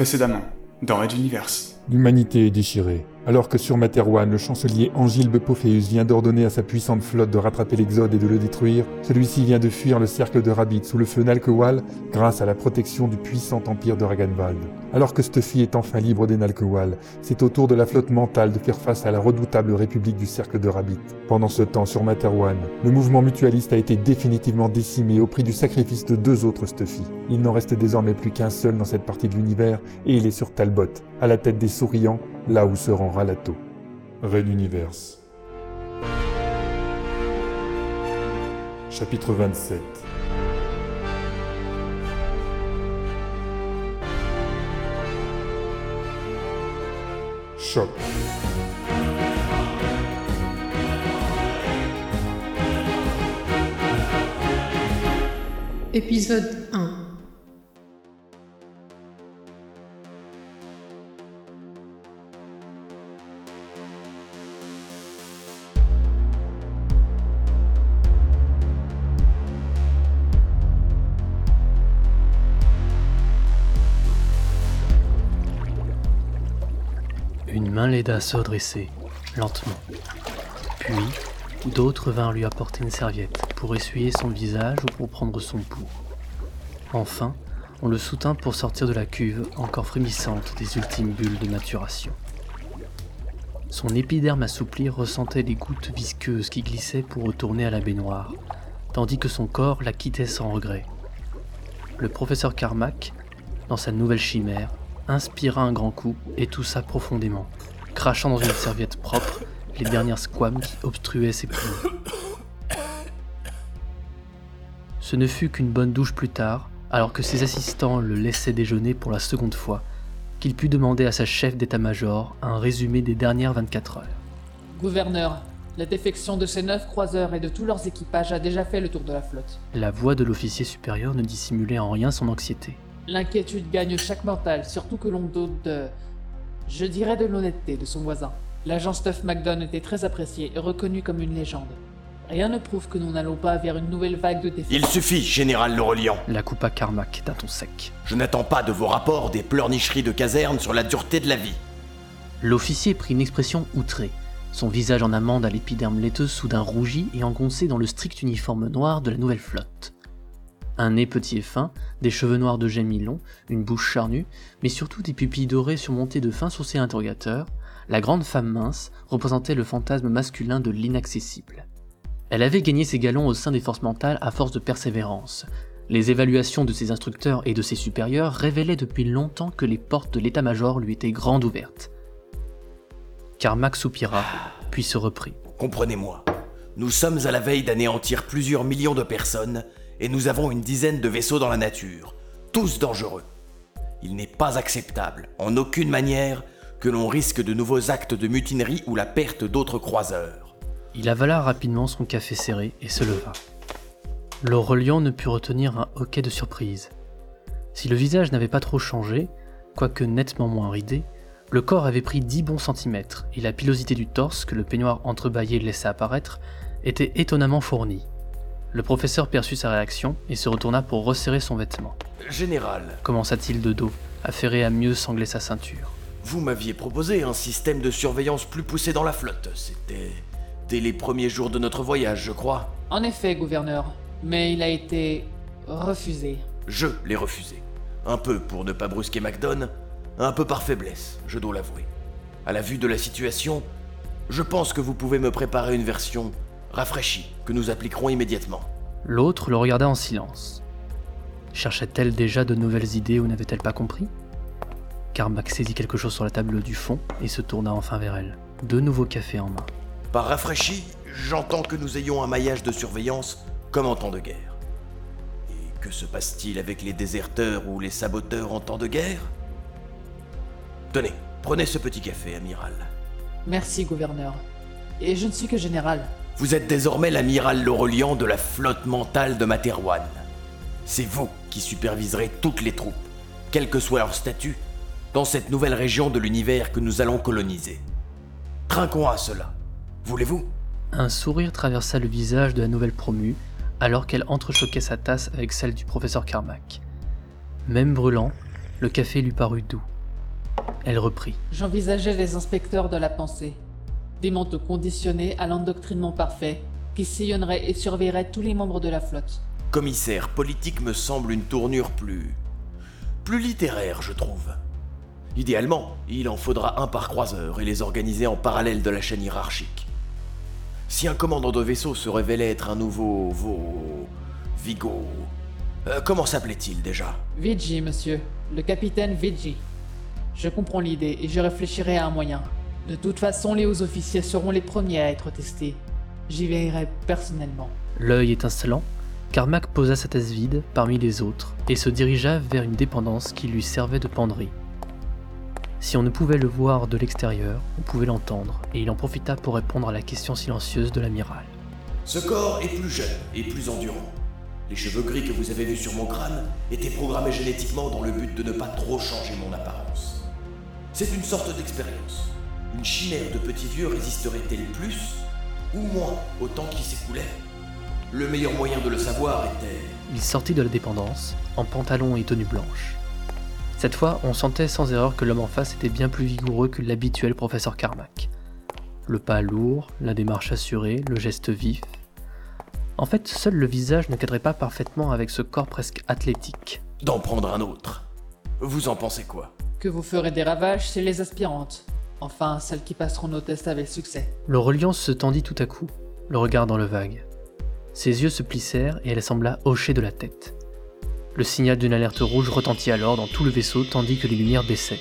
Précédemment, dans Red Universe. L'humanité est déchirée. Alors que sur Materwan, le chancelier Angilbe Pophéus vient d'ordonner à sa puissante flotte de rattraper l'Exode et de le détruire, celui-ci vient de fuir le cercle de Rabbit sous le feu Nalkewal grâce à la protection du puissant empire de Raganvald. Alors que Stuffy est enfin libre des Nalkewal, c'est au tour de la flotte mentale de faire face à la redoutable république du cercle de Rabbit. Pendant ce temps, sur Materwan, le mouvement mutualiste a été définitivement décimé au prix du sacrifice de deux autres Stuffy. Il n'en reste désormais plus qu'un seul dans cette partie de l'univers et il est sur Talbot, à la tête des souriants, là où se rend Ralato. Red Universe. Chapitre 27 Choc. Épisode 1 l'aida à se redresser, lentement. Puis, d'autres vinrent lui apporter une serviette pour essuyer son visage ou pour prendre son pouls. Enfin, on le soutint pour sortir de la cuve encore frémissante des ultimes bulles de maturation. Son épiderme assoupli ressentait les gouttes visqueuses qui glissaient pour retourner à la baignoire, tandis que son corps la quittait sans regret. Le professeur Carmack, dans sa nouvelle chimère, inspira un grand coup et toussa profondément, crachant dans une serviette propre les dernières squames qui obstruaient ses poumons. Ce ne fut qu'une bonne douche plus tard, alors que ses assistants le laissaient déjeuner pour la seconde fois, qu'il put demander à sa chef d'état-major un résumé des dernières 24 heures. Gouverneur, la défection de ces neuf croiseurs et de tous leurs équipages a déjà fait le tour de la flotte. La voix de l'officier supérieur ne dissimulait en rien son anxiété. L'inquiétude gagne chaque mortal, surtout que l'on doute de... Je dirais de l'honnêteté de son voisin. L'agent Stuff McDonald était très apprécié et reconnu comme une légende. Rien ne prouve que nous n'allons pas vers une nouvelle vague de défaites. Il suffit, général Laurelian. La coupa Carmack d'un ton sec. Je n'attends pas de vos rapports des pleurnicheries de caserne sur la dureté de la vie. L'officier prit une expression outrée. Son visage en amande à l'épiderme laiteuse soudain rougi et engoncé dans le strict uniforme noir de la nouvelle flotte. Un nez petit et fin, des cheveux noirs de gémilon, une bouche charnue, mais surtout des pupilles dorées surmontées de fins sourcils interrogateurs, la grande femme mince représentait le fantasme masculin de l'inaccessible. Elle avait gagné ses galons au sein des forces mentales à force de persévérance. Les évaluations de ses instructeurs et de ses supérieurs révélaient depuis longtemps que les portes de l'état-major lui étaient grandes ouvertes. Carmack soupira, puis se reprit. Comprenez-moi. Nous sommes à la veille d'anéantir plusieurs millions de personnes et nous avons une dizaine de vaisseaux dans la nature, tous dangereux. Il n'est pas acceptable, en aucune manière, que l'on risque de nouveaux actes de mutinerie ou la perte d'autres croiseurs. Il avala rapidement son café serré et se leva. L'Aurelian ne put retenir un hoquet de surprise. Si le visage n'avait pas trop changé, quoique nettement moins ridé, le corps avait pris dix bons centimètres et la pilosité du torse que le peignoir entrebâillé laissait apparaître était étonnamment fournie. Le professeur perçut sa réaction et se retourna pour resserrer son vêtement. Général, Commença-t-il de dos, affairé à mieux sangler sa ceinture. vous m'aviez proposé un système de surveillance plus poussé dans la flotte. C'était dès les premiers jours de notre voyage, je crois. En effet, gouverneur, mais il a été refusé. Je l'ai refusé. Un peu pour ne pas brusquer MacDon, un peu par faiblesse, je dois l'avouer. À la vue de la situation, je pense que vous pouvez me préparer une version rafraîchie que nous appliquerons immédiatement. L'autre le regarda en silence. Cherchait-elle déjà de nouvelles idées ou n'avait-elle pas compris? Carmack saisit quelque chose sur la table du fond et se tourna enfin vers elle, deux nouveaux cafés en main. Par rafraîchi, j'entends que nous ayons un maillage de surveillance comme en temps de guerre. Et que se passe-t-il avec les déserteurs ou les saboteurs en temps de guerre? Tenez, prenez ce petit café, amiral. Merci, gouverneur. Et je ne suis que général. Vous êtes désormais l'amiral Laurelian de la flotte mentale de Materwan. C'est vous qui superviserez toutes les troupes, quel que soit leur statut, dans cette nouvelle région de l'univers que nous allons coloniser. Trinquons à cela. Voulez-vous? Un sourire traversa le visage de la nouvelle promue alors qu'elle entrechoquait sa tasse avec celle du professeur Carmack. Même brûlant, le café lui parut doux. elle reprit. J'envisageais les inspecteurs de la pensée. Des manteaux conditionnés à l'endoctrinement parfait, qui sillonneraient et surveilleraient tous les membres de la flotte. Commissaire politique me semble une tournure plus. plus littéraire, je trouve. Idéalement, il en faudra un par croiseur et les organiser en parallèle de la chaîne hiérarchique. Si un commandant de vaisseau se révélait être un nouveau. Vo... Vigo. Euh, comment s'appelait-il déjà? Vigi, monsieur. Le capitaine Vigi. Je comprends l'idée et je réfléchirai à un moyen. De toute façon, les hauts officiers seront les premiers à être testés. J'y veillerai personnellement. L'œil étincelant, Carmack posa sa thèse vide parmi les autres et se dirigea vers une dépendance qui lui servait de penderie. Si on ne pouvait le voir de l'extérieur, on pouvait l'entendre, et il en profita pour répondre à la question silencieuse de l'amiral. Ce corps est plus jeune et plus endurant. Les cheveux gris que vous avez vus sur mon crâne étaient programmés génétiquement dans le but de ne pas trop changer mon apparence. C'est une sorte d'expérience. Une chimère de petits vieux résisterait-elle plus ou moins au temps qui s'écoulait? Le meilleur moyen de le savoir était... Il sortit de la dépendance, en pantalon et tenue blanche. Cette fois, on sentait sans erreur que l'homme en face était bien plus vigoureux que l'habituel professeur Carmack. Le pas lourd, la démarche assurée, le geste vif. En fait, seul le visage ne cadrait pas parfaitement avec ce corps presque athlétique. D'en prendre un autre. Vous en pensez quoi? Que vous ferez des ravages chez les aspirantes. Enfin, celles qui passeront nos tests avec succès. L'Aurelian se tendit tout à coup, le regard dans le vague. Ses yeux se plissèrent et elle sembla hocher de la tête. Le signal d'une alerte rouge retentit alors dans tout le vaisseau tandis que les lumières baissaient.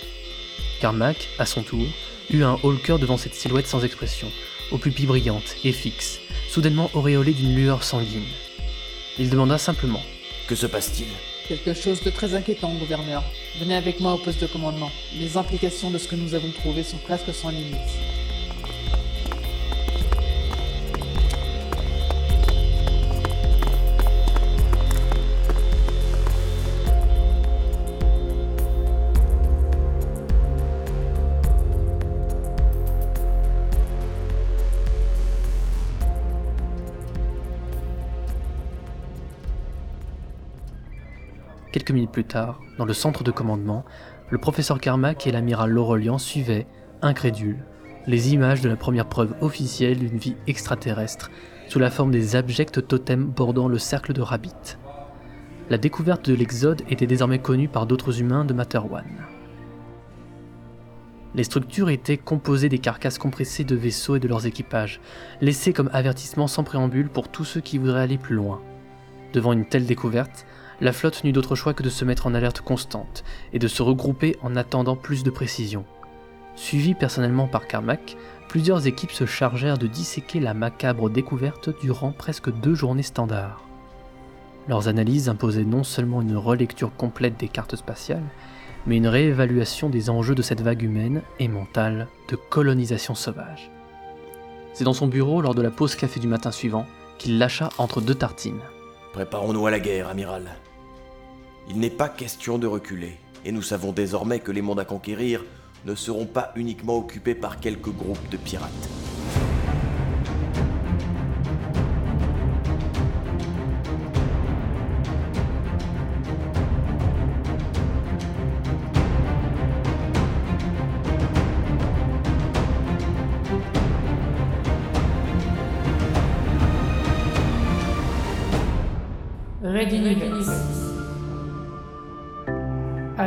Carmack, à son tour, eut un haut-le-cœur devant cette silhouette sans expression, aux pupilles brillantes et fixes, soudainement auréolée d'une lueur sanguine. Il demanda simplement Que se passe-t-il? Quelque chose de très inquiétant, gouverneur. Venez avec moi au poste de commandement. Les implications de ce que nous avons trouvé sont presque sans limite. Minutes plus tard, dans le centre de commandement, le professeur Carmack et l'amiral Laurelian suivaient, incrédules, les images de la première preuve officielle d'une vie extraterrestre sous la forme des abjects totems bordant le cercle de Rabbit. La découverte de l'Exode était désormais connue par d'autres humains de Materwan. Les structures étaient composées des carcasses compressées de vaisseaux et de leurs équipages, laissées comme avertissement sans préambule pour tous ceux qui voudraient aller plus loin. Devant une telle découverte, la flotte n'eut d'autre choix que de se mettre en alerte constante et de se regrouper en attendant plus de précision. Suivis personnellement par Carmack, plusieurs équipes se chargèrent de disséquer la macabre découverte durant presque deux journées standards. Leurs analyses imposaient non seulement une relecture complète des cartes spatiales, mais une réévaluation des enjeux de cette vague humaine et mentale de colonisation sauvage. C'est dans son bureau, lors de la pause café du matin suivant, qu'il lâcha entre deux tartines. Préparons-nous à la guerre, amiral. Il n'est pas question de reculer, et nous savons désormais que les mondes à conquérir ne seront pas uniquement occupés par quelques groupes de pirates.